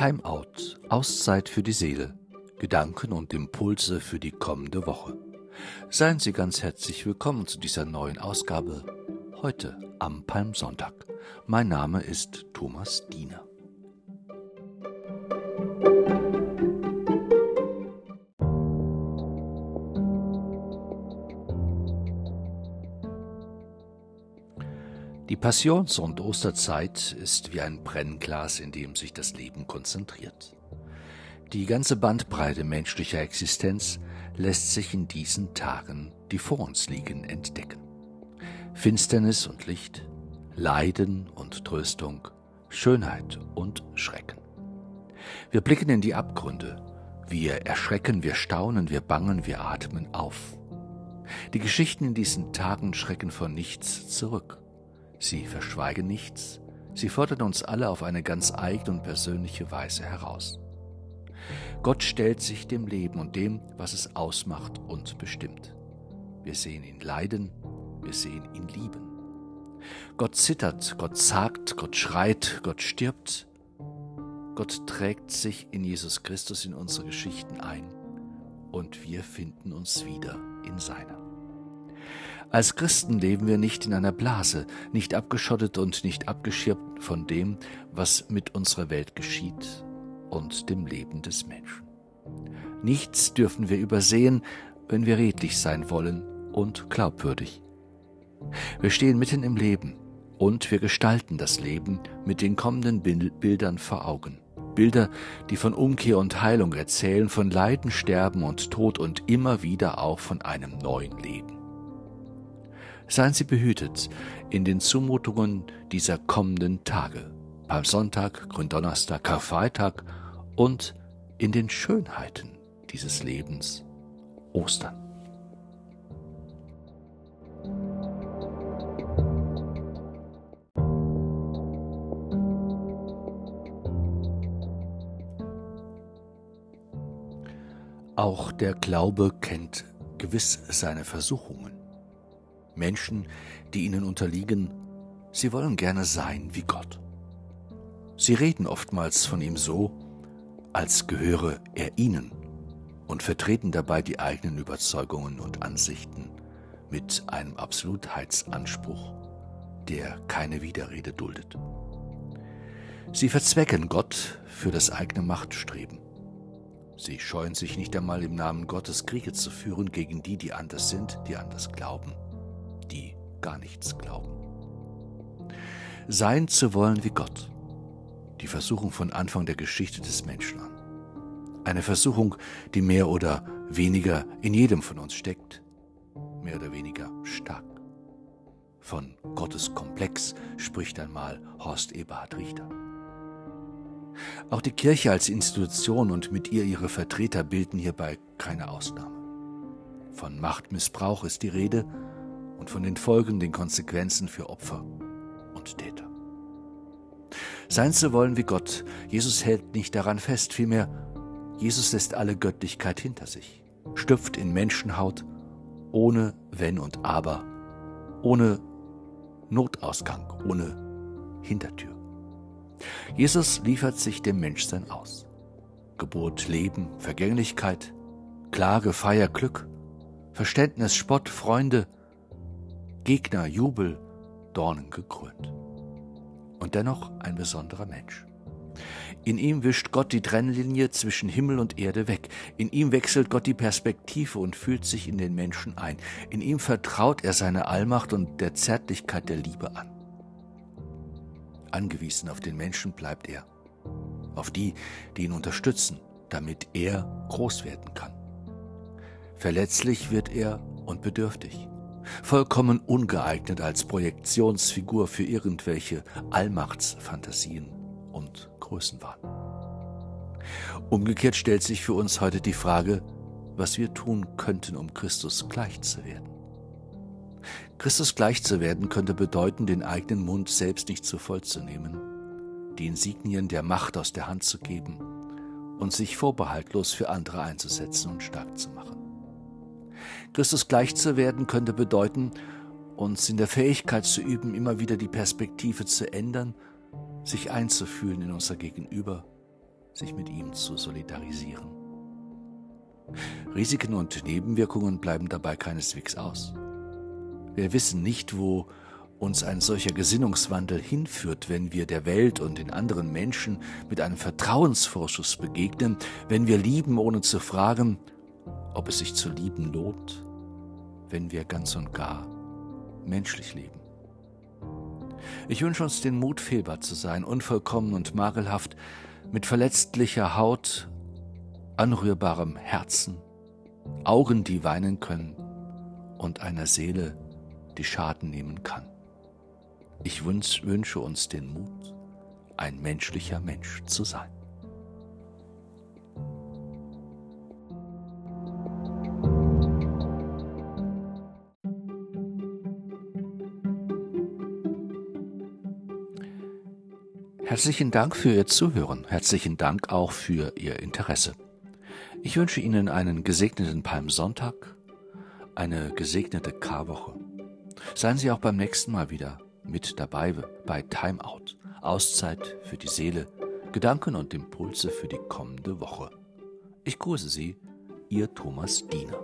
Timeout, Auszeit für die Seele, Gedanken und Impulse für die kommende Woche. Seien Sie ganz herzlich willkommen zu dieser neuen Ausgabe heute am Palmsonntag. Mein Name ist Thomas Diener. Die Passions- und Osterzeit ist wie ein Brennglas, in dem sich das Leben konzentriert. Die ganze Bandbreite menschlicher Existenz lässt sich in diesen Tagen, die vor uns liegen, entdecken. Finsternis und Licht, Leiden und Tröstung, Schönheit und Schrecken. Wir blicken in die Abgründe, wir erschrecken, wir staunen, wir bangen, wir atmen auf. Die Geschichten in diesen Tagen schrecken vor nichts zurück. Sie verschweigen nichts, sie fordern uns alle auf eine ganz eigene und persönliche Weise heraus. Gott stellt sich dem Leben und dem, was es ausmacht und bestimmt. Wir sehen ihn leiden, wir sehen ihn lieben. Gott zittert, Gott zagt, Gott schreit, Gott stirbt. Gott trägt sich in Jesus Christus in unsere Geschichten ein und wir finden uns wieder in seiner. Als Christen leben wir nicht in einer Blase, nicht abgeschottet und nicht abgeschirmt von dem, was mit unserer Welt geschieht und dem Leben des Menschen. Nichts dürfen wir übersehen, wenn wir redlich sein wollen und glaubwürdig. Wir stehen mitten im Leben und wir gestalten das Leben mit den kommenden Bildern vor Augen. Bilder, die von Umkehr und Heilung erzählen, von Leiden, Sterben und Tod und immer wieder auch von einem neuen Leben. Seien Sie behütet in den Zumutungen dieser kommenden Tage, Palmsonntag, Gründonnerstag, Karfreitag und in den Schönheiten dieses Lebens, Ostern. Auch der Glaube kennt gewiss seine Versuchungen. Menschen, die ihnen unterliegen, sie wollen gerne sein wie Gott. Sie reden oftmals von ihm so, als gehöre er ihnen und vertreten dabei die eigenen Überzeugungen und Ansichten mit einem Absolutheitsanspruch, der keine Widerrede duldet. Sie verzwecken Gott für das eigene Machtstreben. Sie scheuen sich nicht einmal im Namen Gottes Kriege zu führen gegen die, die anders sind, die anders glauben gar nichts glauben. Sein zu wollen wie Gott. Die Versuchung von Anfang der Geschichte des Menschen an. Eine Versuchung, die mehr oder weniger in jedem von uns steckt, mehr oder weniger stark. Von Gottes Komplex spricht einmal Horst Eberhard Richter. Auch die Kirche als Institution und mit ihr ihre Vertreter bilden hierbei keine Ausnahme. Von Machtmissbrauch ist die Rede, und von den Folgen, den Konsequenzen für Opfer und Täter. Sein zu wollen wie Gott, Jesus hält nicht daran fest, vielmehr Jesus lässt alle Göttlichkeit hinter sich, stüpft in Menschenhaut, ohne Wenn und Aber, ohne Notausgang, ohne Hintertür. Jesus liefert sich dem Menschsein aus. Geburt, Leben, Vergänglichkeit, Klage, Feier, Glück, Verständnis, Spott, Freunde, Gegner, Jubel, Dornen gekrönt. Und dennoch ein besonderer Mensch. In ihm wischt Gott die Trennlinie zwischen Himmel und Erde weg. In ihm wechselt Gott die Perspektive und fühlt sich in den Menschen ein. In ihm vertraut er seine Allmacht und der Zärtlichkeit der Liebe an. Angewiesen auf den Menschen bleibt er, auf die, die ihn unterstützen, damit er groß werden kann. Verletzlich wird er und bedürftig vollkommen ungeeignet als Projektionsfigur für irgendwelche Allmachtsfantasien und Größenwahn. Umgekehrt stellt sich für uns heute die Frage, was wir tun könnten, um Christus gleich zu werden. Christus gleich zu werden könnte bedeuten, den eigenen Mund selbst nicht zu voll zu nehmen, die Insignien der Macht aus der Hand zu geben und sich vorbehaltlos für andere einzusetzen und stark zu machen. Christus gleich zu werden könnte bedeuten, uns in der Fähigkeit zu üben, immer wieder die Perspektive zu ändern, sich einzufühlen in unser Gegenüber, sich mit ihm zu solidarisieren. Risiken und Nebenwirkungen bleiben dabei keineswegs aus. Wir wissen nicht, wo uns ein solcher Gesinnungswandel hinführt, wenn wir der Welt und den anderen Menschen mit einem Vertrauensvorschuss begegnen, wenn wir lieben, ohne zu fragen, ob es sich zu lieben lohnt, wenn wir ganz und gar menschlich leben. Ich wünsche uns den Mut, fehlbar zu sein, unvollkommen und makelhaft, mit verletzlicher Haut, anrührbarem Herzen, Augen, die weinen können und einer Seele, die Schaden nehmen kann. Ich wünsche uns den Mut, ein menschlicher Mensch zu sein. Herzlichen Dank für Ihr Zuhören. Herzlichen Dank auch für Ihr Interesse. Ich wünsche Ihnen einen gesegneten Palmsonntag, eine gesegnete Karwoche. Seien Sie auch beim nächsten Mal wieder mit dabei bei Timeout. Auszeit für die Seele, Gedanken und Impulse für die kommende Woche. Ich grüße Sie, Ihr Thomas Diener.